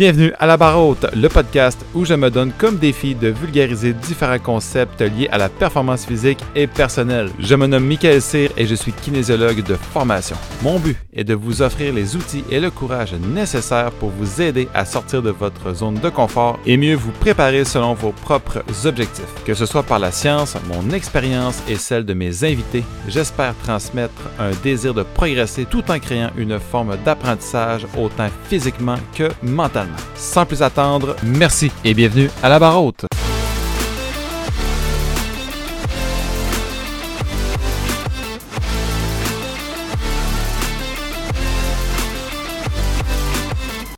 Bienvenue à La Barre Haute, le podcast où je me donne comme défi de vulgariser différents concepts liés à la performance physique et personnelle. Je me nomme Michael Cyr et je suis kinésiologue de formation. Mon but est de vous offrir les outils et le courage nécessaires pour vous aider à sortir de votre zone de confort et mieux vous préparer selon vos propres objectifs. Que ce soit par la science, mon expérience et celle de mes invités, j'espère transmettre un désir de progresser tout en créant une forme d'apprentissage autant physiquement que mentalement. Sans plus attendre, merci et bienvenue à la barre haute.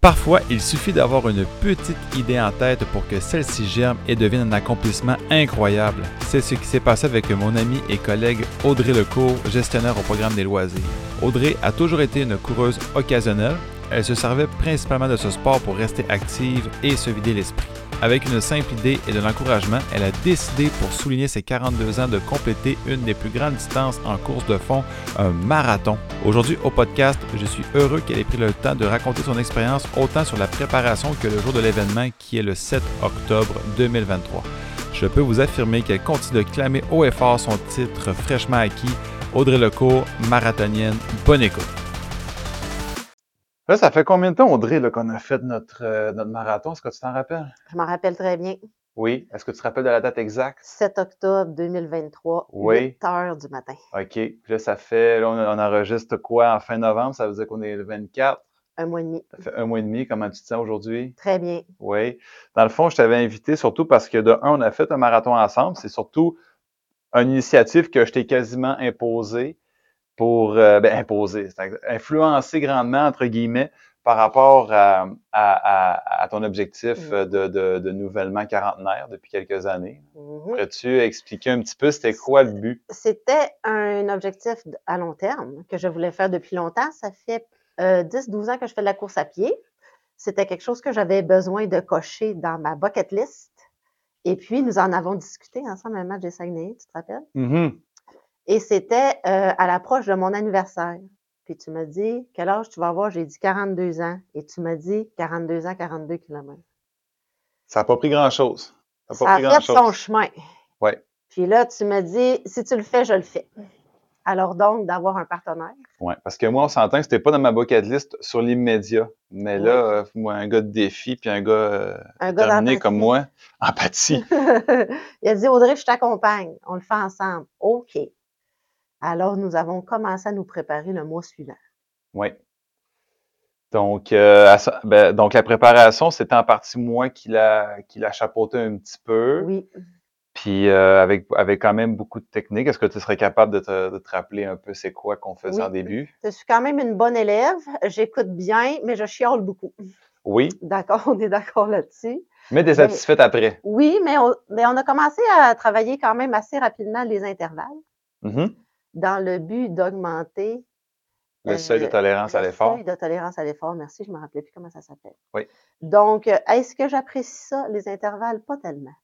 Parfois, il suffit d'avoir une petite idée en tête pour que celle-ci germe et devienne un accomplissement incroyable. C'est ce qui s'est passé avec mon ami et collègue Audrey Lecourt, gestionnaire au programme des loisirs. Audrey a toujours été une coureuse occasionnelle. Elle se servait principalement de ce sport pour rester active et se vider l'esprit. Avec une simple idée et de l'encouragement, elle a décidé, pour souligner ses 42 ans, de compléter une des plus grandes distances en course de fond, un marathon. Aujourd'hui, au podcast, je suis heureux qu'elle ait pris le temps de raconter son expérience autant sur la préparation que le jour de l'événement qui est le 7 octobre 2023. Je peux vous affirmer qu'elle continue de clamer haut et fort son titre fraîchement acquis. Audrey Lecourt, marathonienne, bonne écoute. Là, ça fait combien de temps, Audrey, qu'on a fait notre, euh, notre marathon? Est-ce que tu t'en rappelles? Je m'en rappelle très bien. Oui. Est-ce que tu te rappelles de la date exacte? 7 octobre 2023, Oui. 8 heures du matin. OK. Puis là, ça fait, là, on, on enregistre quoi en fin novembre? Ça veut dire qu'on est le 24. Un mois et demi. Ça fait un mois et demi. Comment tu te sens aujourd'hui? Très bien. Oui. Dans le fond, je t'avais invité surtout parce que de un, on a fait un marathon ensemble. C'est surtout une initiative que je t'ai quasiment imposée pour, euh, ben, imposer, influencer grandement, entre guillemets, par rapport à, à, à, à ton objectif Mm. euh, de, de, de nouvellement quarantenaire depuis quelques années. Mhm. Pourrais-tu expliquer un petit peu c'était quoi le but? C'était un objectif à long terme que je voulais faire depuis longtemps. Ça fait euh, 10-12 ans que je fais de la course à pied. C'était quelque chose que j'avais besoin de cocher dans ma bucket list. Et puis, nous en avons discuté ensemble à un match des Saguenay, tu te rappelles? Mhm. Et c'était euh, à l'approche de mon anniversaire. Puis tu m'as dit, quel âge tu vas avoir? J'ai dit 42 ans. Et tu m'as dit 42 ans, 42 km. Ça n'a pas pris grand-chose. Ça Ça pas a pris fait son chemin. Ouais. Puis là, tu m'as dit, si tu le fais, je le fais. Alors donc, d'avoir un partenaire. Ouais, parce que moi, on s'entend que c'était pas dans ma bucket list sur l'immédiat. Mais là, euh, moi, un gars de défi, puis un gars euh, Un gars terminé comme moi, empathie. Il a dit, Audrey, je t'accompagne. On le fait ensemble. OK. Alors, nous avons commencé à nous préparer le mois suivant. Oui. Donc, euh, ben, donc, la préparation, c'était en partie moi qui l'a qui l'a chapeauté un petit peu. Oui. Puis euh, avec, avec quand même beaucoup de techniques. Est-ce que tu serais capable de te, de te rappeler un peu c'est quoi qu'on faisait Oui. en début? Je suis quand même une bonne élève. J'écoute bien, mais je chiale beaucoup. Oui, D'accord, on est d'accord là-dessus. mais t'es Ben, satisfaite après. Oui, mais on, mais on a commencé à travailler quand même assez rapidement les intervalles Mhm. Dans le but d'augmenter Le seuil de euh, tolérance à le l'effort. seuil de tolérance à l'effort. Merci, je ne me rappelais plus comment ça s'appelle. Oui. Donc, est-ce que j'apprécie ça, les intervalles? Pas tellement,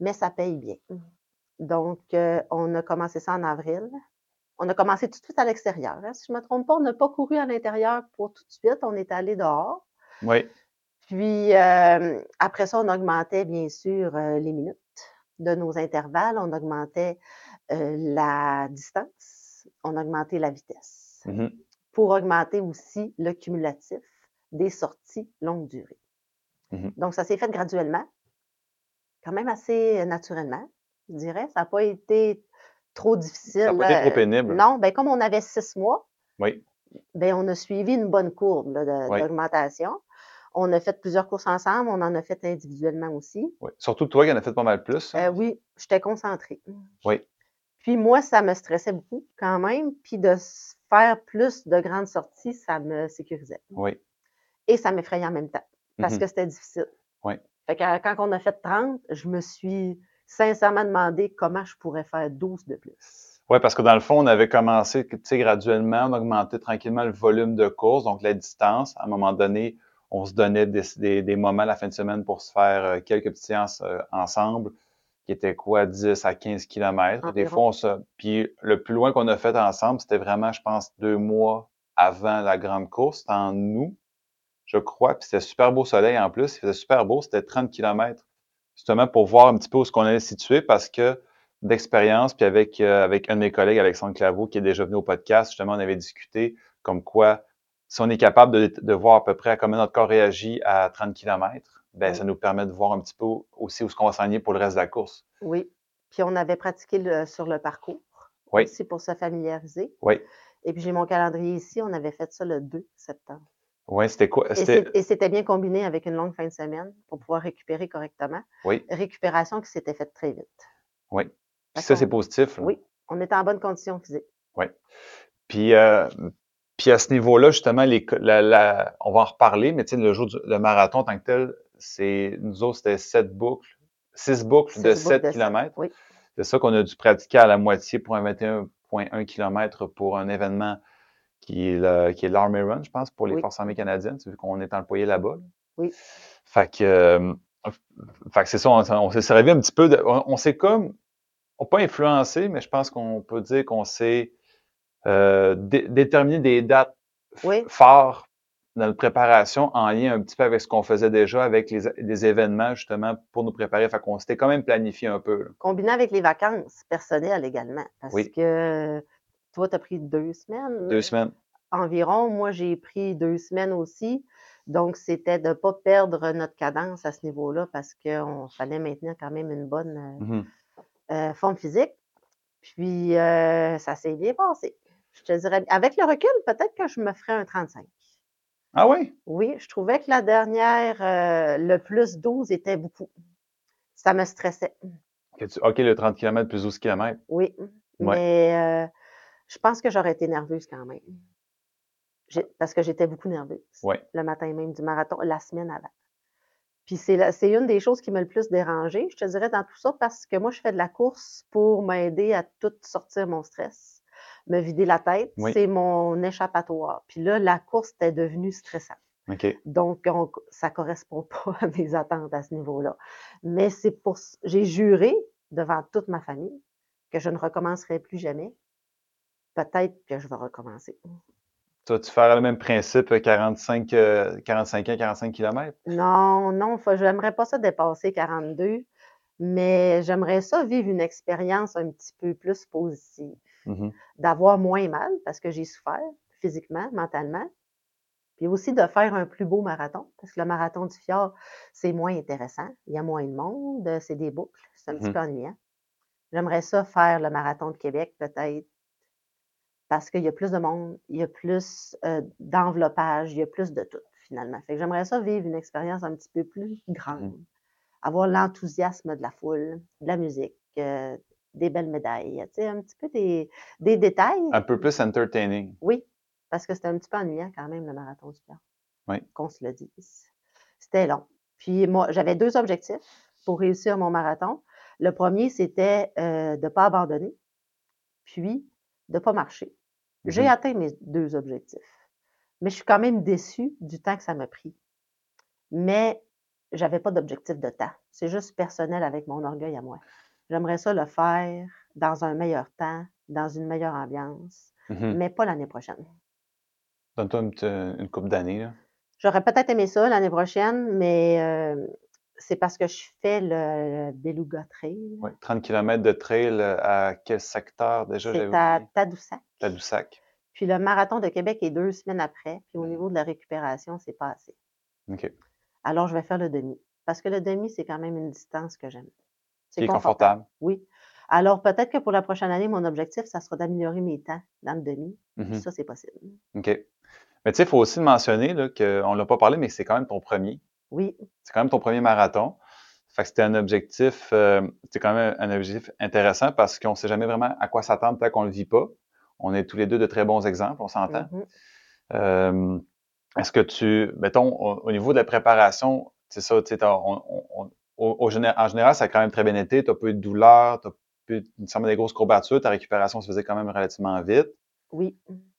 mais ça paye bien. Donc, euh, on a commencé ça en avril. On a commencé tout de suite à l'extérieur. hein. Si je ne me trompe pas, on n'a pas couru à l'intérieur pour tout de suite. On est allé dehors. Oui. Puis, euh, après ça, on augmentait bien sûr euh, les minutes de nos intervalles. On augmentait euh, la distance. On augmentait la vitesse Mhm. pour augmenter aussi le cumulatif des sorties longue durée. Mhm. Donc, ça s'est fait graduellement, quand même assez euh, naturellement, je dirais. Ça n'a pas été trop difficile. Ça n'a pas été trop pénible. Non, ben comme on avait six mois, Oui. ben on a suivi une bonne courbe Oui. d'augmentation. On a fait plusieurs courses ensemble, on en a fait individuellement aussi. oui. Surtout toi qui en as fait pas mal plus. hein? Euh, oui, j'étais concentrée. Oui. Puis moi, ça me stressait beaucoup quand même. Puis de faire plus de grandes sorties, ça me sécurisait. Oui. Et ça m'effrayait en même temps parce Mhm. que c'était difficile. Oui. Fait que quand on a fait 30, je me suis sincèrement demandé comment je pourrais faire 12 de plus. Oui, parce que dans le fond, on avait commencé, tu sais, graduellement, on augmentait tranquillement le volume de course, donc la distance. À un moment donné, on se donnait des, des, des moments la fin de semaine pour se faire euh, quelques petites séances euh, ensemble, qui étaient quoi, 10 à 15 kilomètres. Des fois, on se... Puis le plus loin qu'on a fait ensemble, c'était vraiment, je pense, deux mois avant la grande course. C'était en août. je crois, puis c'était super beau soleil en plus, il faisait super beau, c'était 30 km, justement pour voir un petit peu où ce qu'on allait situer, parce que d'expérience, puis avec, euh, avec un de mes collègues, Alexandre Claveau, qui est déjà venu au podcast, justement, on avait discuté comme quoi, si on est capable de, de voir à peu près comment notre corps réagit à 30 km, ben, Oui. ça nous permet de voir un petit peu aussi où ce qu'on va s'enligner pour le reste de la course. Oui. Puis on avait pratiqué le- sur le parcours Oui. aussi pour se familiariser. Oui. Et puis j'ai mon calendrier ici, on avait fait ça le 2 septembre. Oui, c'était quoi? Et C'était, bien combiné avec une longue fin de semaine pour pouvoir récupérer correctement. oui, Récupération qui s'était faite très vite. oui. Puis ça, c'est positif. là. Oui, on était en bonne condition physique. Puis, euh, puis à ce niveau-là, justement, les, co- la, la- on va en reparler, mais le jour du le marathon tant que tel, c'est nous autres, c'était sept boucles, six boucles Six de boucles 7 de sept, km. oui. C'est ça qu'on a dû pratiquer à la moitié pour un 21,1 km pour un événement qui est le- qui est l'Army Run, je pense, pour les Oui. Forces armées canadiennes, vu qu'on est employé là-bas. là. Oui. Fait que, euh, fait que c'est ça, on, on s'est servi un petit peu, de, on, on s'est comme, on pas influencé, mais je pense qu'on peut dire qu'on s'est euh, dé- déterminé des dates Oui. Notre préparation en lien un petit peu avec ce qu'on faisait déjà avec les, les événements justement pour nous préparer. Fait qu'on s'était quand même planifié un peu. là. Combiné avec les vacances personnelles également. Parce Oui. que toi, tu as pris deux semaines. Deux semaines. environ. Moi, j'ai pris deux semaines aussi. Donc, c'était de ne pas perdre notre cadence à ce niveau-là parce qu'il fallait maintenir quand même une bonne euh, Mhm. euh, forme physique. Puis, euh, ça s'est bien passé. Je te dirais, avec le recul, peut-être que je me ferais un 35. Ah oui? Oui, je trouvais que la dernière, euh, le plus 12 était beaucoup. Ça me stressait. Tu- OK, le 30 km plus 12 km. Oui. Ouais. Mais euh, je pense que j'aurais été nerveuse quand même. Parce que j'étais beaucoup nerveuse. Ouais. Le matin même du marathon, la semaine avant. Puis c'est une des choses qui m'a le plus dérangée, je te dirais, dans tout ça, parce que moi, je fais de la course pour m'aider à tout sortir mon stress, me vider la tête. Oui. C'est mon échappatoire. Puis là, la course était devenue stressante. Donc, on- ça correspond pas à mes attentes à ce niveau-là. Mais c'est pour, j'ai juré devant toute ma famille que je ne recommencerai plus jamais. Peut-être que je vais recommencer. Tu vas-tu faire le même principe, euh, 45, euh, 45 ans, 45 km? Non, non, fa- j'aimerais pas ça dépasser 42, mais j'aimerais ça vivre une expérience un petit peu plus positive. Mhm. D'avoir moins mal parce que j'ai souffert physiquement, mentalement. Puis aussi de faire un plus beau marathon, parce que le marathon du fjord, c'est moins intéressant. Il y a moins de monde, c'est des boucles, c'est un petit Mhm. peu ennuyant. J'aimerais ça faire le marathon de Québec, peut-être, parce qu'il y a plus de monde, il y a plus euh, d'enveloppage, il y a plus de tout, finalement. Fait que j'aimerais ça vivre une expérience un petit peu plus grande. Avoir l'enthousiasme de la foule, de la musique, euh, des belles médailles, tu sais, un petit peu des, des détails. Un peu plus entertaining. Oui, parce que c'était un petit peu ennuyant quand même, le marathon du cœur. Oui. Qu'on se le dise. C'était long. Puis moi, j'avais deux objectifs pour réussir mon marathon. Le premier, c'était euh, de ne pas abandonner, puis de ne pas marcher. J'ai Mhm. atteint mes deux objectifs. Mais je suis quand même déçue du temps que ça m'a pris. Mais j'avais pas d'objectif de temps. C'est juste personnel avec mon orgueil à moi. J'aimerais ça le faire dans un meilleur temps, dans une meilleure ambiance, Mhm. mais pas l'année prochaine. Donne-toi une, une coupe d'années. J'aurais peut-être aimé ça l'année prochaine, mais euh, c'est parce que je fais le Beluga Trail. Ouais, 30 km de trail euh, à quel secteur déjà? C'est à? Tadoussac. Tadoussac. Puis le marathon de Québec est deux semaines après. Puis au niveau de la récupération, c'est pas assez. OK. Alors, je vais faire le demi. Parce que le demi, c'est quand même une distance que j'aime. Qui est confortable. Oui. Alors, peut-être que pour la prochaine année, mon objectif, ça sera d'améliorer mes temps dans le demi. Mhm. Ça, c'est possible. OK. Mais tu sais, il faut aussi mentionner qu'on ne l'a pas parlé, mais c'est quand même ton premier. Oui, C'est quand même ton premier marathon. Fait que c'était un objectif, euh, c'était quand même un objectif intéressant parce qu'on ne sait jamais vraiment à quoi s'attendre tant qu'on ne le vit pas. On est tous les deux de très bons exemples, on s'entend. mhm. Euh, Est-ce que tu, mettons, au, au niveau de la préparation, c'est ça, on- on- au- au géné- en général, ça a quand même très bien été. Tu n'as pas eu de douleur, tu n'as pas eu nécessairement des grosses courbatures, ta récupération se faisait quand même relativement vite. oui.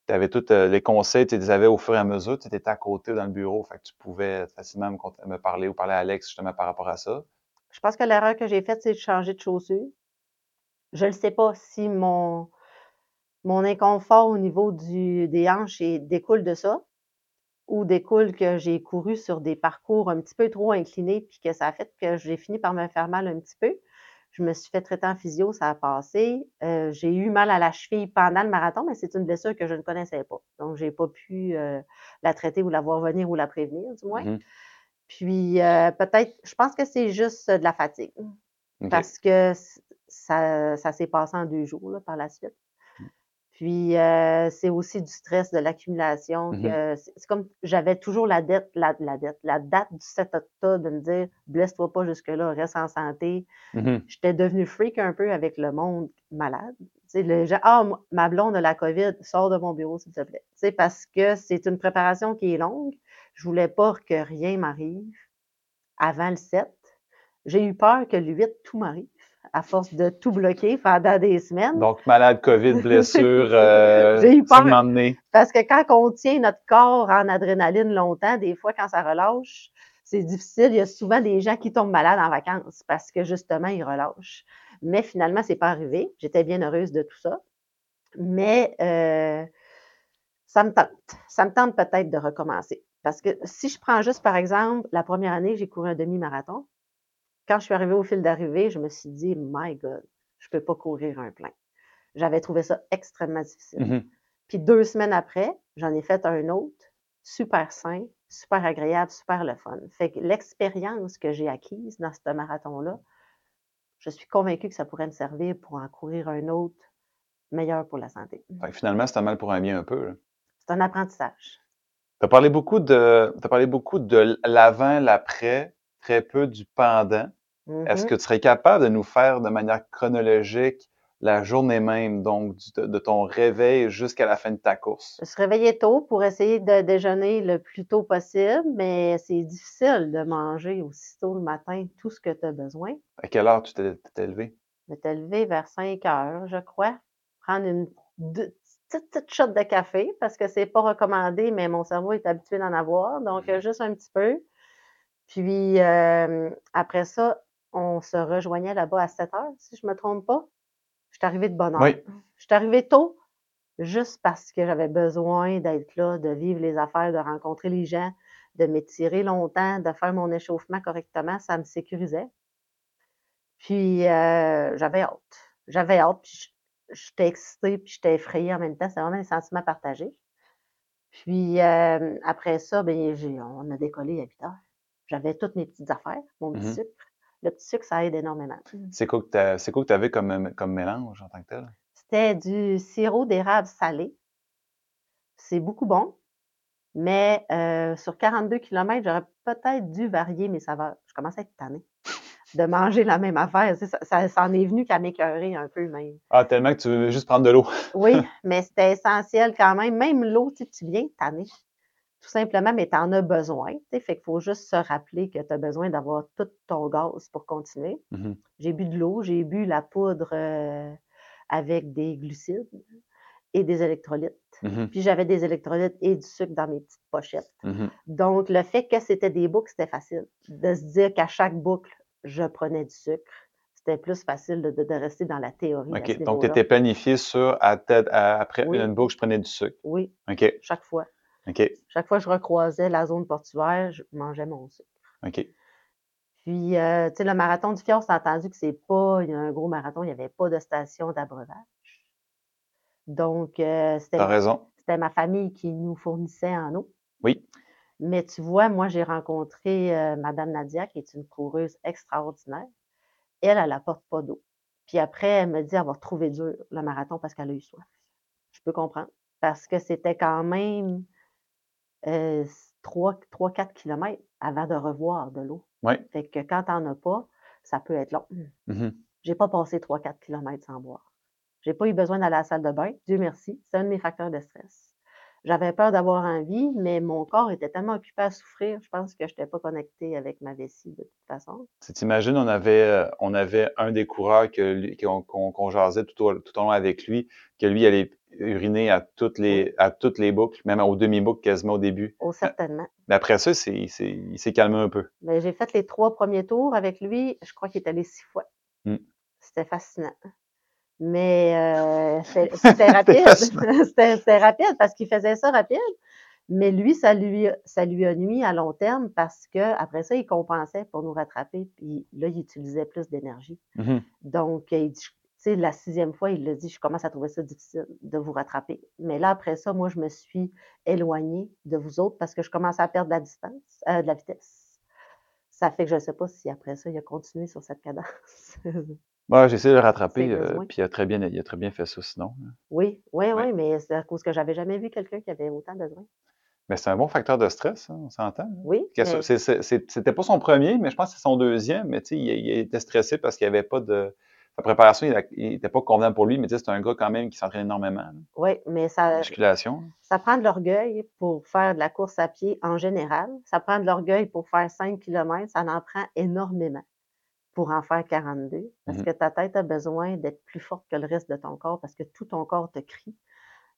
Tu avais tous euh, les conseils, tu les avais au fur et à mesure, tu étais à côté dans le bureau, fait que tu pouvais facilement me, parler ou parler à Alex justement par rapport à ça. Je pense que l'erreur que j'ai faite, c'est de changer de chaussures. Je ne sais pas si mon, mon inconfort au niveau du, des hanches découle de ça ou découle que j'ai couru sur des parcours un petit peu trop inclinés, puis que ça a fait que j'ai fini par me faire mal un petit peu. Je me suis fait traiter en physio, ça a passé. Euh, j'ai eu mal à la cheville pendant le marathon, mais c'est une blessure que je ne connaissais pas. Donc, j'ai pas pu euh, la traiter ou la voir venir ou la prévenir, du moins. Mhm. Puis, euh, peut-être, je pense que c'est juste de la fatigue. Parce que ça, ça s'est passé en deux jours là, par la suite. Puis, euh, c'est aussi du stress, de l'accumulation. Mhm. que C'est comme j'avais toujours la dette, la, la dette, la date du 7 octobre de me dire blesse-toi pas jusque-là, reste en santé. Mhm. J'étais devenue freak un peu avec le monde malade. Tu sais, le genre, ah, ma blonde a la COVID, sors de mon bureau, s'il te plaît. Tu sais, parce que c'est une préparation qui est longue. Je voulais pas que rien m'arrive avant le 7. J'ai eu peur que le 8, tout m'arrive, à force de tout bloquer pendant des semaines. Donc, malade, COVID, blessure, euh, J'ai eu peur. Parce que quand on tient notre corps en adrénaline longtemps, des fois, quand ça relâche, c'est difficile. Il y a souvent des gens qui tombent malades en vacances parce que justement, ils relâchent. Mais finalement, c'est pas arrivé. J'étais bien heureuse de tout ça. Mais euh, ça me tente. Ça me tente peut-être de recommencer. Parce que si je prends juste, par exemple, la première année, j'ai couru un demi-marathon. Quand je suis arrivée au fil d'arrivée, je me suis dit, My God, je peux pas courir un plein. J'avais trouvé ça extrêmement difficile. Mhm. Puis deux semaines après, j'en ai fait un autre, super sain, super agréable, super le fun. Fait que l'expérience que j'ai acquise dans ce marathon-là, je suis convaincue que ça pourrait me servir pour en courir un autre meilleur pour la santé. Finalement, c'est un mal pour un bien un peu. C'est un apprentissage. Tu as parlé beaucoup de, t'as parlé beaucoup de l'avant, l'après, très peu du pendant. Est-ce Mhm. que tu serais capable de nous faire de manière chronologique la journée même, donc du- de, ton réveil jusqu'à la fin de ta course? Je réveillée tôt pour essayer de déjeuner le plus tôt possible, mais c'est difficile de manger aussitôt le matin tout ce que tu as besoin. À quelle heure tu t'es levé? Je m'étais levée vers 5 heures, je crois. Prendre une deux- petite, petite shot de café parce que c'est pas recommandé, mais mon cerveau est habitué d'en avoir. Donc, euh, juste un petit peu. Puis, euh, après ça, on se rejoignait là-bas à 7 heures, si je me trompe pas. Je suis arrivée de bonne heure. Oui. Je suis arrivée tôt juste parce que j'avais besoin d'être là, de vivre les affaires, de rencontrer les gens, de m'étirer longtemps, de faire mon échauffement correctement. Ça me sécurisait. Puis, euh, j'avais hâte. J'avais hâte, puis j'étais excitée, puis j'étais effrayée en même temps. C'est vraiment un sentiment partagé. Puis, euh, après ça, ben, j'ai, on a décollé à 8 heures. J'avais toutes mes petites affaires, mon petit Mhm. sucre. Le petit sucre, ça aide énormément. C'est quoi que t'as- c'est quoi que tu avais comme, comme mélange en tant que tel? C'était du sirop d'érable salé. C'est beaucoup bon, mais euh, sur 42 km, j'aurais peut-être dû varier mes saveurs. Je commençais à être tannée de manger la même affaire. Ça, ça, ça en est venu qu'à m'écœurer un peu même. Ah, tellement que tu veux juste prendre de l'eau. Oui, mais c'était essentiel quand même. Même l'eau, tu viens tanner. Tout simplement, mais tu en as besoin. Fait qu'il faut juste se rappeler que tu as besoin d'avoir tout ton gaz pour continuer. Mhm. J'ai bu de l'eau, j'ai bu la poudre euh, avec des glucides et des électrolytes. Mhm. Puis j'avais des électrolytes et du sucre dans mes petites pochettes. Mhm. Donc, le fait que c'était des boucles, c'était facile. De se dire qu'à chaque boucle, je prenais du sucre, c'était plus facile de, de- de rester dans la théorie. OK. Donc, tu étais planifié sur, à tête, à- après Oui. une boucle, je prenais du sucre. Oui, OK. chaque fois. Chaque fois que je recroisais la zone portuaire, je mangeais mon sucre. OK. Puis, euh, tu sais, le marathon du Fjord, c'est entendu que c'est pas il y a un gros marathon, il n'y avait pas de station d'abreuvage. Donc, euh, c'était ma famille qui nous fournissait en eau. Oui. Mais tu vois, moi, j'ai rencontré euh, Madame Nadia, qui est une coureuse extraordinaire. Elle, elle apporte pas d'eau. Puis après, elle me dit avoir trouvé dur le marathon parce qu'elle a eu soif. Je peux comprendre. Parce que c'était quand même euh, 3-4 kilomètres avant de revoir de l'eau. Oui. Fait que quand t'en as pas, ça peut être long. Mhm. J'ai pas passé 3-4 kilomètres sans boire. J'ai pas eu besoin d'aller à la salle de bain. Dieu merci. C'est un de mes facteurs de stress. J'avais peur d'avoir envie, mais mon corps était tellement occupé à souffrir, je pense que je n'étais pas connectée avec ma vessie de toute façon. Tu t'imagines, on avait, euh, on avait un des coureurs que lui- qu'on qu'on qu'on jasait tout au, tout au long avec lui, que lui allait uriner à toutes les, à toutes les boucles, même aux demi-boucles quasiment au début. Oh, certainement. Mais après ça, c'est, c'est, il s'est calmé un peu. Mais j'ai fait les trois premiers tours avec lui. Je crois qu'il est allé six fois. Mm. C'était fascinant. Mais euh, c'était rapide. C'était c'était rapide parce qu'il faisait ça rapide. Mais lui, ça lui, ça lui a nuit à long terme parce que après ça, il compensait pour nous rattraper, puis là, il utilisait plus d'énergie. Mhm. Donc, il dit, sais, la sixième fois, il l'a dit, je commence à trouver ça difficile de vous rattraper. Mais là, après ça, moi, je me suis éloignée de vous autres parce que je commençais à perdre de la distance, euh, de la vitesse. Ça fait que je ne sais pas si après ça, il a continué sur cette cadence. Ouais, j'ai essayé de le rattraper, euh, puis il a très bien, il a très bien fait ça sinon. là. oui, oui, Ouais. oui, mais c'est à cause que j'avais jamais vu quelqu'un qui avait autant besoin. Mais c'est un bon facteur de stress, hein, on s'entend. là. Oui, mais- C'était pas son premier, mais je pense que c'est son deuxième. Mais tu sais, il, il était stressé parce qu'il n'y avait pas de. Sa préparation, il n'était pas convenable pour lui, mais tu sais, c'est un gars quand même qui s'entraîne énormément. oui, mais ça, Musculation. ça prend de l'orgueil pour faire de la course à pied en général. Ça prend de l'orgueil pour faire 5 km. Ça en prend énormément pour en faire 42. Parce Mhm. que ta tête a besoin d'être plus forte que le reste de ton corps parce que tout ton corps te crie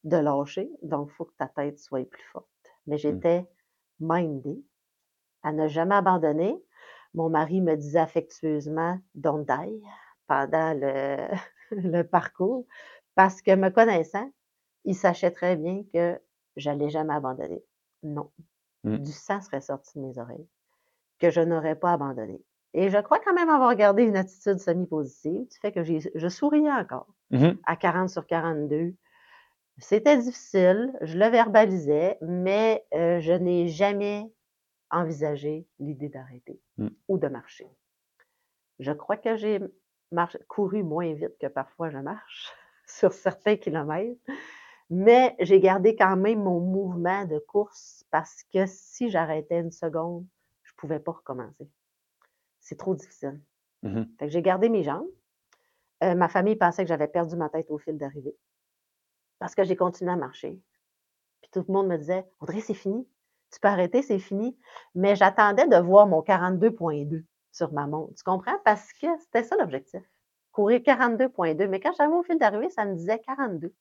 de lâcher. Donc, il faut que ta tête soit plus forte. Mais j'étais mindée à ne jamais abandonner. Mon mari me disait affectueusement Don't die pendant le, le parcours parce que me connaissant, il sachait très bien que j'allais jamais abandonner. Non. Mm. Du sang serait sorti de mes oreilles, que je n'aurais pas abandonné. Et je crois quand même avoir gardé une attitude semi-positive, du fait que je souriais encore Mhm. à 40 sur 42. C'était difficile, je le verbalisais, mais euh, je n'ai jamais envisagé l'idée d'arrêter Mm. ou de marcher. Je crois que j'ai marché- couru moins vite que parfois je marche sur certains kilomètres, mais j'ai gardé quand même mon mouvement de course parce que si j'arrêtais une seconde, je ne pouvais pas recommencer. C'est trop difficile. Que j'ai gardé mes jambes. Euh, ma famille pensait que j'avais perdu ma tête au fil d'arrivée parce que j'ai continué à marcher. Puis tout le monde me disait Audrey, c'est fini. Tu peux arrêter, c'est fini. Mais j'attendais de voir mon 42.2 sur ma montre. Tu comprends? Parce que c'était ça l'objectif. Courir 42.2. Mais quand j'arrivais au fil d'arrivée, ça me disait 42.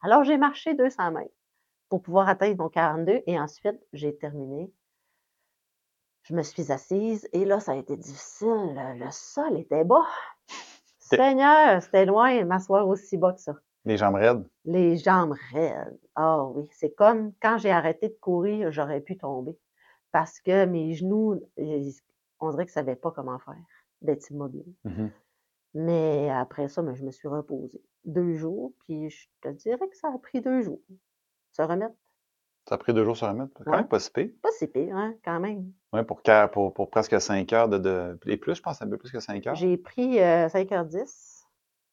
Alors j'ai marché 200 mètres pour pouvoir atteindre mon 42 et ensuite j'ai terminé. Je me suis assise et là, ça a été difficile. Le, le sol était bas. Seigneur, c'était loin de m'asseoir aussi bas que ça. Les jambes raides? Les jambes raides. Ah oui, c'est comme quand j'ai arrêté de courir, j'aurais pu tomber. Parce que mes genoux, on dirait qu'ils ne savaient pas comment faire, d'être immobile. Mhm. Mais après ça, ben, je me suis reposée deux jours, puis je te dirais que ça a pris deux jours. Se remettre, Ça a pris deux jours sur la mettre. Quand Ouais. même pas si pire. pas si pire, hein, quand même. Ouais, pour, quar- pour, pour presque 5 heures de, de. Et plus, je pense, un peu plus que 5 heures. J'ai pris euh, 5h10.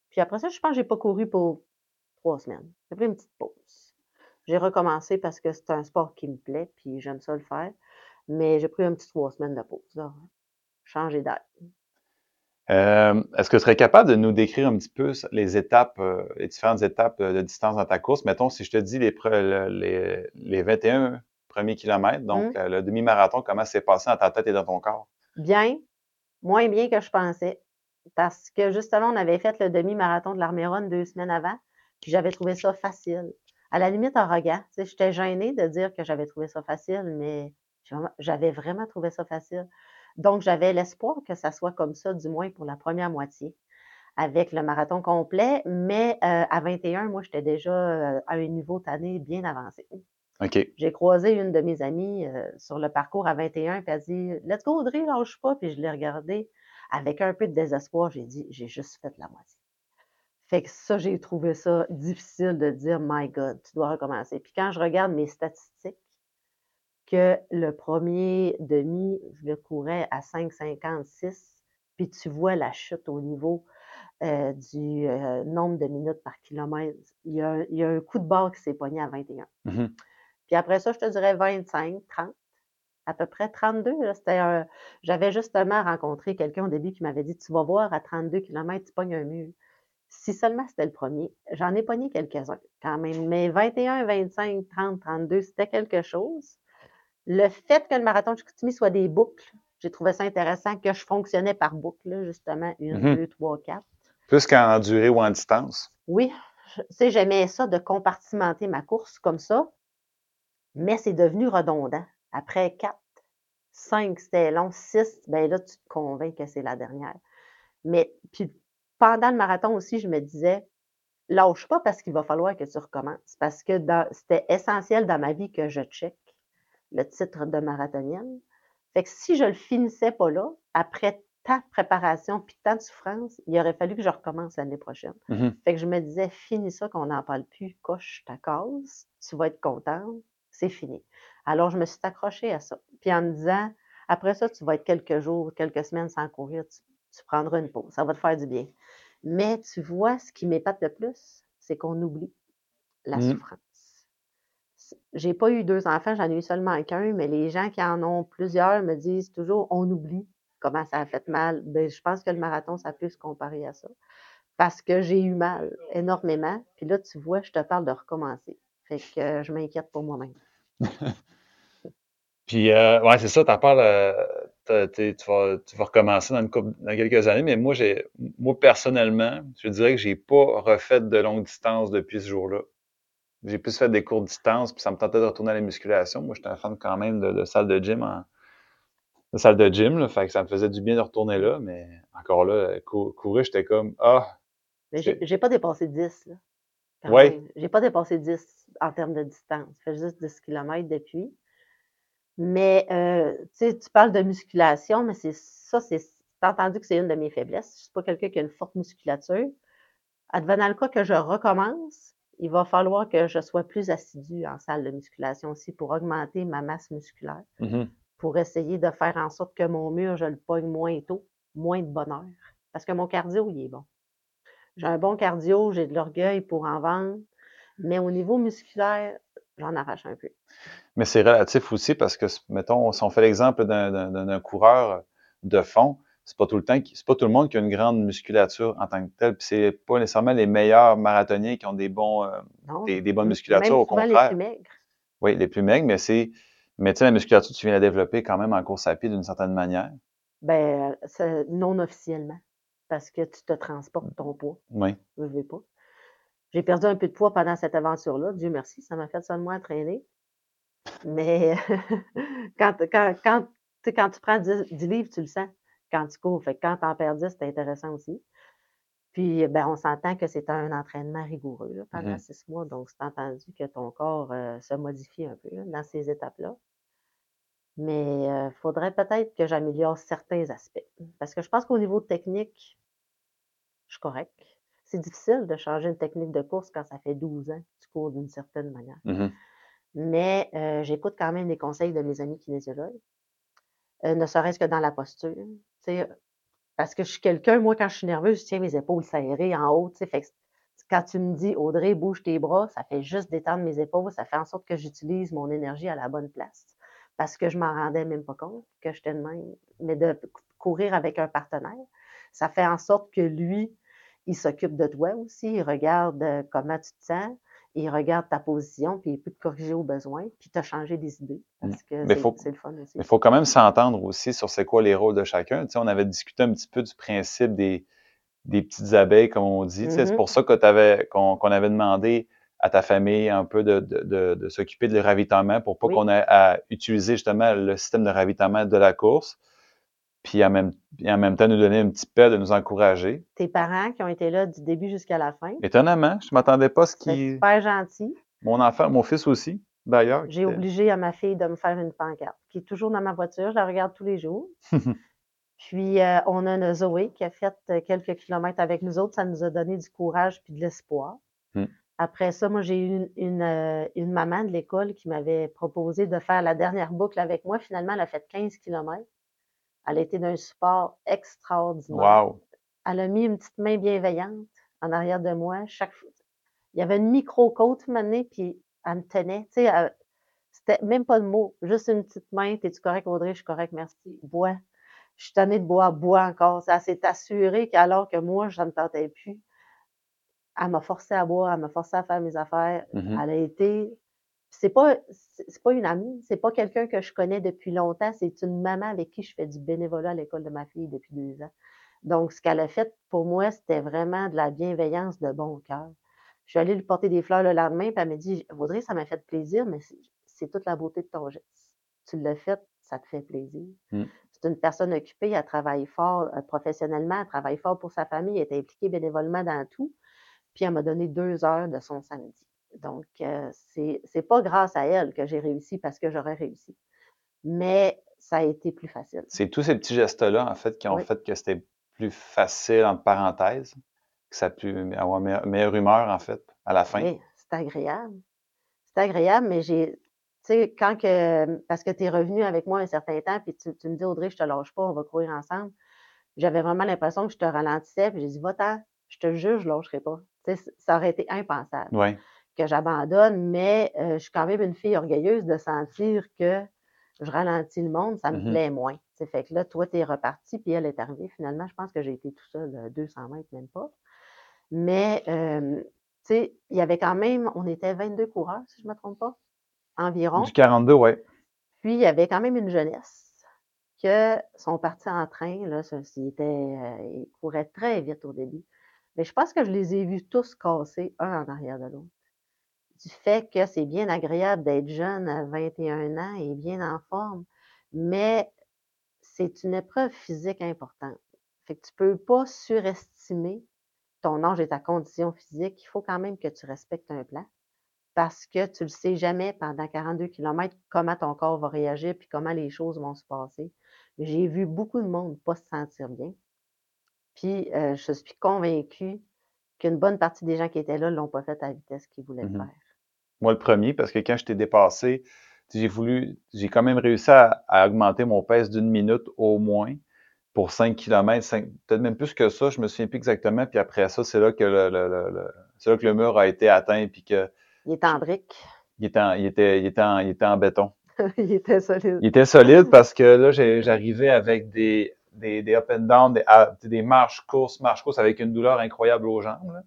Puis après ça, je pense que j'ai pas couru pour trois semaines. J'ai pris une petite pause. J'ai recommencé parce que c'est un sport qui me plaît, puis j'aime ça le faire. Mais j'ai pris un petit trois semaines de pause. Là. Changer d'air. Euh, Est-ce que tu serais capable de nous décrire un petit peu les étapes, euh, les différentes étapes euh, de distance dans ta course? Mettons, si je te dis les, les, les 21 premiers kilomètres, donc Mmh. le demi-marathon, comment c'est passé dans ta tête et dans ton corps? Bien, moins bien que je pensais. Parce que justement, on avait fait le demi-marathon de l'Armée deux semaines avant, puis j'avais trouvé ça facile. À la limite, arrogant. Tu sais, J'étais gênée de dire que j'avais trouvé ça facile, mais j'avais vraiment trouvé ça facile. Donc, j'avais l'espoir que ça soit comme ça, du moins pour la première moitié, avec le marathon complet. Mais euh, à 21, moi, j'étais déjà euh, à un niveau tanné bien avancé. OK. J'ai croisé une de mes amies euh, sur le parcours à 21, puis elle dit Let's go, Audrey, lâche pas. Puis je l'ai regardée avec un peu de désespoir. J'ai dit J'ai juste fait la moitié. Fait que ça, j'ai trouvé ça difficile de dire My God, tu dois recommencer. Puis quand je regarde mes statistiques, que le premier demi, je le courais à 5,56, puis tu vois la chute au niveau euh, du euh, nombre de minutes par kilomètre. Il y a, un- il y a un coup de barre qui s'est pogné à 21. Mhm. Puis après ça, je te dirais 25, 30, à peu près 32. là, C'était J'avais justement rencontré quelqu'un au début qui m'avait dit Tu vas voir, à 32 km, tu pognes un mur. Si seulement c'était le premier, j'en ai pogné quelques-uns quand même. Mais 21, 25, 30, 32, c'était quelque chose. Le fait que le marathon de Chicoutimi soit des boucles, j'ai trouvé ça intéressant que je fonctionnais par boucle, justement, une, Mhm. deux, trois, quatre. Plus qu'en durée ou en distance. Oui, tu sais, j'aimais ça de compartimenter ma course comme ça, mais c'est devenu redondant. Après 4, 5, c'était long, 6, ben là, tu te convaincs que c'est la dernière. Mais puis pendant le marathon aussi, je me disais, lâche pas parce qu'il va falloir que tu recommences. Parce que c'était essentiel dans ma vie que je check le titre de marathonienne. Fait que si je le finissais pas là, après tant de préparation puis tant de souffrance, il aurait fallu que je recommence l'année prochaine. Mmh Fait que je me disais, finis ça, qu'on n'en parle plus, coche ta case, tu vas être contente, c'est fini. Alors, je me suis accrochée à ça. Puis en me disant, après ça, tu vas être quelques jours, quelques semaines sans courir, tu, tu prendras une pause, ça va te faire du bien. Mais tu vois, ce qui m'épate le plus, c'est qu'on oublie la Mmh. souffrance. J'ai pas eu deux enfants, j'en ai eu seulement qu'un, mais les gens qui en ont plusieurs me disent toujours on oublie comment ça a fait mal. Ben, je pense que le marathon, ça peut se comparer à ça. Parce que j'ai eu mal énormément. Puis là, tu vois, je te parle de recommencer. Fait que euh, je m'inquiète pour moi-même. Puis, euh, ouais, c'est ça, parles, euh, tu, vas, tu vas recommencer dans, couple- dans quelques années, mais moi, j'ai, moi, personnellement, je dirais que j'ai pas refait de longue distance depuis ce jour-là. J'ai plus fait des courtes distances, puis ça me tentait de retourner à la musculation. Moi, j'étais un fan quand même de, de salle de gym, en, de salle de gym, là, fait que ça me faisait du bien de retourner là, mais encore là, cou- courir, j'étais comme, ah, Mais j'ai pas dépassé 10. Là, même. J'ai pas dépassé 10 en termes de distance. Je fais juste 10 km depuis. Mais euh, tu sais, tu parles de musculation, mais c'est ça, c'est t'as entendu que c'est une de mes faiblesses. Je suis pas quelqu'un qui a une forte musculature. Advenant le cas que je recommence, il va falloir que je sois plus assidue en salle de musculation aussi pour augmenter ma masse musculaire, mhm, pour essayer de faire en sorte que mon mur, je le pogne moins tôt, moins de bonheur. Parce que mon cardio, il est bon. J'ai un bon cardio, j'ai de l'orgueil pour en vendre, mais au niveau musculaire, j'en arrache un peu. Mais c'est relatif aussi parce que, mettons, si on fait l'exemple d'un coureur de fond, c'est pas tout le temps, c'est pas tout le monde qui a une grande musculature en tant que tel. Puis c'est pas nécessairement les meilleurs marathoniens qui ont des bons, euh, Non, des, des bonnes musculatures, même au souvent les contraire. plus maigres. Oui, les plus maigres, mais c'est, mais tu sais, la musculature, tu viens la développer quand même en course à pied d'une certaine manière. Ben, non officiellement, parce que tu te transportes ton poids, Oui. je veux pas. J'ai perdu un peu de poids pendant cette aventure-là, Dieu merci, ça m'a fait seulement entraîner. Mais quand, quand, quand, quand tu prends 10, 10 livres, tu le sens quand tu cours. Fait que quand tu en perds 10, c'est intéressant aussi. Puis, ben, on s'entend que c'est un entraînement rigoureux là, pendant Mhm. six mois. Donc, c'est entendu que ton corps euh, se modifie un peu là, dans ces étapes-là. Mais il faudrait peut-être que j'améliore certains aspects. Parce que je pense qu'au niveau technique, je suis correct. C'est difficile de changer une technique de course quand ça fait 12 ans que tu cours d'une certaine manière. Mhm. Mais euh, j'écoute quand même les conseils de mes amis kinésiologues, euh, ne serait-ce que dans la posture. Parce que je suis quelqu'un, moi, quand je suis nerveuse, je tiens mes épaules serrées en haut. quand tu me dis, Audrey, bouge tes bras, ça fait juste détendre mes épaules, ça fait en sorte que j'utilise mon énergie à la bonne place. Parce que je m'en rendais même pas compte que j'étais de même. Mais de courir avec un partenaire, ça fait en sorte que lui, il s'occupe de toi aussi, il regarde euh, comment tu te sens, il regarde ta position, puis il peut te corriger au besoin, puis te changer des idées. Parce que Mais c'est le fun aussi. Il faut quand même s'entendre aussi sur c'est quoi les rôles de chacun. Tu sais, on avait discuté un petit peu du principe des, des petites abeilles, comme on dit. Tu sais, C'est Mhm. pour ça qu'on qu'on avait demandé à ta famille un peu de, de, de, de s'occuper de le ravitaillement pour pas Oui. qu'on ait à utiliser justement le système de ravitaillement de la course. Puis en même, puis en même temps, nous donner un petit peu de nous encourager. Tes parents qui ont été là du début jusqu'à la fin, Étonnamment, je m'attendais pas à ce qui. super gentil. Mon enfant, mon fils aussi, d'ailleurs. J'ai obligé à ma fille de me faire une pancarte, qui est toujours dans ma voiture, je la regarde tous les jours. Puis euh, on a une Zoé qui a fait euh, quelques kilomètres avec nous autres, ça nous a donné du courage puis de l'espoir. Hmm. Après ça, moi j'ai eu une, une, euh, une maman de l'école qui m'avait proposé de faire la dernière boucle avec moi. Finalement, elle a fait 15 kilomètres. Elle a été d'un support extraordinaire. Wow. Elle a mis une petite main bienveillante en arrière de moi. Chaque fois. Il y avait une micro-côte maintenant, puis elle me tenait. Tu sais, elle- c'était même pas de mots, juste une petite main. T'es-tu correct, Audrey? Je suis correct, merci. Bois. Je suis tannée de boire, bois encore. Ça s'est assuré qu'alors que moi, je ne tentais plus, elle m'a forcé à boire, elle m'a forcé à faire mes affaires. Mhm. Elle a été. C'est pas, c'est pas une amie, c'est pas quelqu'un que je connais depuis longtemps, c'est une maman avec qui je fais du bénévolat à l'école de ma fille depuis deux ans. Donc, ce qu'elle a fait pour moi, c'était vraiment de la bienveillance de bon cœur. Je suis allée lui porter des fleurs le lendemain, puis elle m'a dit Audrey, ça m'a fait plaisir, mais c'est- toute la beauté de ton geste. Tu l'as fait, ça te fait plaisir. Mm. C'est une personne occupée, elle travaille fort euh, professionnellement, elle travaille fort pour sa famille, elle est impliquée bénévolement dans tout. Puis elle m'a donné deux heures de son samedi. Donc, euh, c'est c'est pas grâce à elle que j'ai réussi parce que j'aurais réussi. Mais ça a été plus facile. C'est tous ces petits gestes-là, en fait, qui ont fait que c'était plus facile, entre parenthèses, que ça a pu avoir meilleure, meilleure humeur, en fait, à la fin. Oui, c'est agréable. C'est agréable, mais j'ai, tu sais, quand que, parce que tu es revenu avec moi un certain temps, puis tu, tu me dis, Audrey, je te lâche pas, on va courir ensemble. J'avais vraiment l'impression que je te ralentissais, puis j'ai dit, va-t'en, je te jure, je ne lâcherai pas. Tu sais, ça aurait été impensable Oui. Que j'abandonne, mais euh, je suis quand même une fille orgueilleuse de sentir que je ralentis le monde, ça me Mhm. plaît moins. Sais, fait que là, toi, tu es reparti, puis elle est arrivée. Finalement, je pense que j'ai été tout seul, euh, 200 mètres, même pas. Mais, euh, tu sais, il y avait quand même, on était 22 coureurs, si je ne me trompe pas, environ. Du 42, oui. Puis, il y avait quand même une jeunesse que sont partis en train. Là, ça, ils, étaient, euh, ils couraient très vite au début. Mais je pense que je les ai vus tous casser un en arrière de l'autre. Du fait que c'est bien agréable d'être jeune à 21 ans et bien en forme, mais c'est une épreuve physique importante. Fait que tu peux pas surestimer ton âge et ta condition physique. Il faut quand même que tu respectes un plan parce que tu ne le sais jamais pendant 42 km comment ton corps va réagir puis comment les choses vont se passer. J'ai vu beaucoup de monde pas se sentir bien. Puis euh, je suis convaincue qu'une bonne partie des gens qui étaient là ne l'ont pas fait à la vitesse qu'ils voulaient le Mhm. faire. Moi, le premier, parce que quand je t'ai dépassé, j'ai voulu, j'ai quand même réussi à, à augmenter mon pèse d'une minute au moins pour 5 km, peut-être même plus que ça, je me souviens plus exactement. Puis après ça, c'est là que le, le- le- c'est là que le mur a été atteint puis que Il était en brique. il était en, il était, il était en, il était en béton. il était solide. Il était solide parce que là, j'arrivais avec des, des, des up and down, des, ah, des marches, courses, marches, courses avec une douleur incroyable aux jambes. là.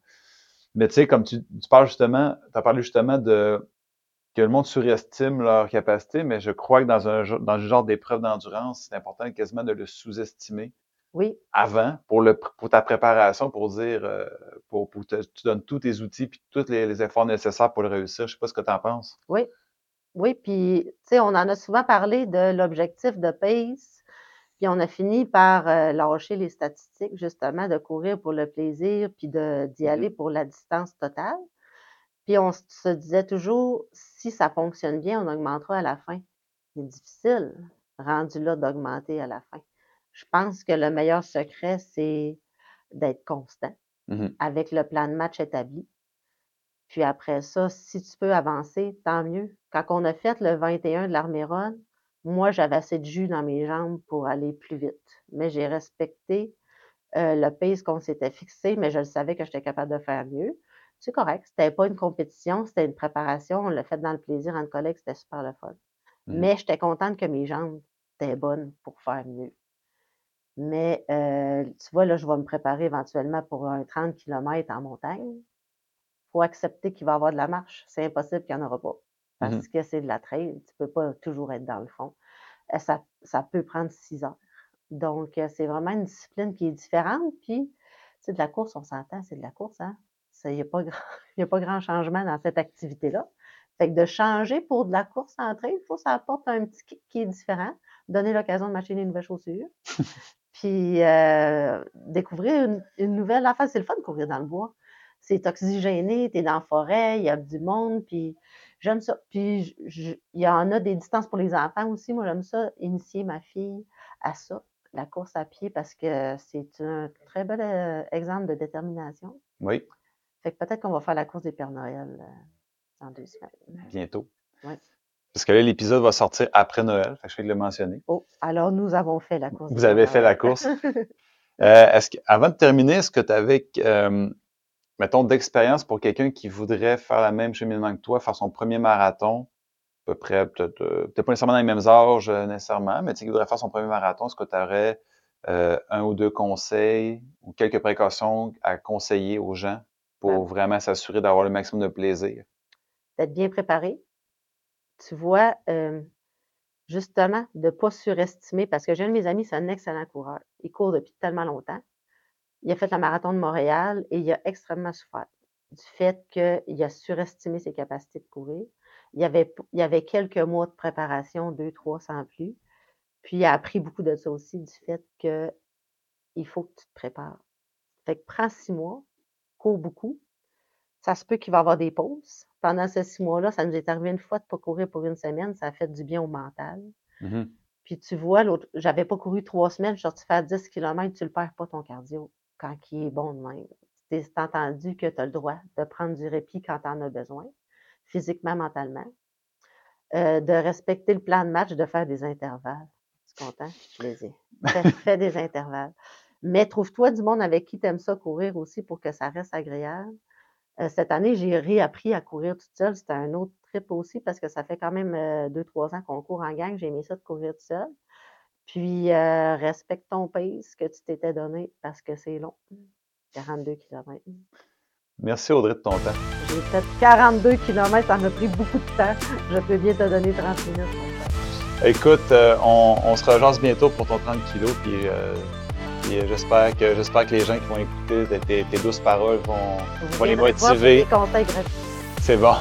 Mais tu sais, comme tu, tu parles justement, tu as parlé justement de que le monde surestime leur capacité, mais je crois que dans un, genre- dans un genre d'épreuve d'endurance, c'est important quasiment de le sous-estimer Oui, avant pour, le, pour ta préparation, pour dire, euh, pour, pour te- tu donnes tous tes outils puis tous les, les efforts nécessaires pour le réussir. Je sais pas ce que tu en penses. oui. Oui, puis, tu sais, on en a souvent parlé de l'objectif de pace, puis on a fini par euh, lâcher les statistiques, justement, de courir pour le plaisir, puis de- d'y Mhm. aller pour la distance totale. Puis on se disait toujours, si ça fonctionne bien, on augmentera à la fin. C'est difficile, rendu là, d'augmenter à la fin. Je pense que le meilleur secret, c'est d'être constant Mhm. avec le plan de match établi. Puis après ça, si tu peux avancer, tant mieux. Quand on a fait le 21 de l'Arméron, moi, j'avais assez de jus dans mes jambes pour aller plus vite. Mais j'ai respecté euh, le pace qu'on s'était fixé, mais je le savais que j'étais capable de faire mieux. C'est correct. C'était pas une compétition, c'était une préparation. On l'a fait dans le plaisir entre collègues, c'était super le fun. Mhm. Mais j'étais contente que mes jambes étaient bonnes pour faire mieux. Mais euh, tu vois, là, je vais me préparer éventuellement pour un 30 km en montagne. Il faut accepter qu'il va y avoir de la marche. C'est impossible qu'il n'y en aura pas. Parce Mhm. que c'est de la trail. Tu ne peux pas toujours être dans le fond. Euh, Ça, ça peut prendre six heures. Donc, euh, c'est vraiment une discipline qui est différente. Puis, tu sais, de la course, on s'entend, c'est de la course, hein? Il n'y a, pas grand- y a pas grand changement dans cette activité-là. Fait que de changer pour de la course en trail, il faut que ça apporte un petit kick qui est différent. Donner l'occasion de m'acheter des nouvelles chaussures. Puis euh, découvrir une, une nouvelle affaire. C'est le fun de courir dans le bois. C'est oxygéné, tu es dans la forêt, il y a du monde, puis j'aime ça. Puis il y en a des distances pour les enfants aussi. Moi, j'aime ça, initier ma fille à ça, la course à pied, parce que c'est un très bel euh, exemple de détermination. Oui, Fait que peut-être qu'on va faire la course des Pères Noël euh, dans deux semaines. bientôt. Ouais. Parce que là, l'épisode va sortir après Noël. Fait que je vais le mentionner. Oh, alors nous avons fait la course. Vous avez fait la course. Euh, est-ce que, avant de terminer, est-ce que tu avais, mettons, d'expérience pour quelqu'un qui voudrait faire la même cheminement que toi, faire son premier marathon, à peu près, peut-être, euh, peut-être pas nécessairement dans les mêmes âges, euh, nécessairement, mais tu sais, qui voudrait faire son premier marathon, est-ce que tu aurais euh, un ou deux conseils ou quelques précautions à conseiller aux gens pour vraiment s'assurer d'avoir le maximum de plaisir? d'être bien préparé. Tu vois, euh, justement, de ne pas surestimer, parce que j'ai un de mes amis, c'est un excellent coureur. Il court depuis tellement longtemps. Il a fait le marathon de Montréal et il a extrêmement souffert du fait qu'il a surestimé ses capacités de courir. Il y avait, il y avait quelques mois de préparation, deux, trois sans plus. Puis il a appris beaucoup de ça aussi, du fait que il faut que tu te prépares. Fait que prends six mois, cours beaucoup. ça se peut qu'il va y avoir des pauses. Pendant ces six mois-là, ça nous est arrivé une fois de ne pas courir pour une semaine. Ça a fait du bien au mental. Mhm. Puis tu vois, l'autre, j'avais pas couru trois semaines, je suis sortie faire 10 km, tu ne le perds pas ton cardio quand il est bon de même. C'est entendu que tu as le droit de prendre du répit quand tu en as besoin, physiquement, mentalement. Euh, de respecter le plan de match, de faire des intervalles. Tu es content? Plaisir. Fais, fais des intervalles. Mais trouve-toi du monde avec qui tu aimes ça courir aussi pour que ça reste agréable. Euh, cette année, j'ai réappris à courir toute seule. C'était un autre trip aussi parce que ça fait quand même euh, deux, trois ans qu'on court en gang. J'ai aimé ça de courir toute seule. Puis, euh, respecte ton pace que tu t'étais donné parce que c'est long. 42 km. Merci Audrey de ton temps. J'ai fait 42 km, ça m'a pris beaucoup de temps. Je peux bien te donner 30 minutes. Écoute, on, on, se rejoint bientôt pour ton 30 kg. Puis, euh, j'espère que, j'espère que les gens qui vont écouter tes, douces paroles vont, vont les motiver. C'est bon.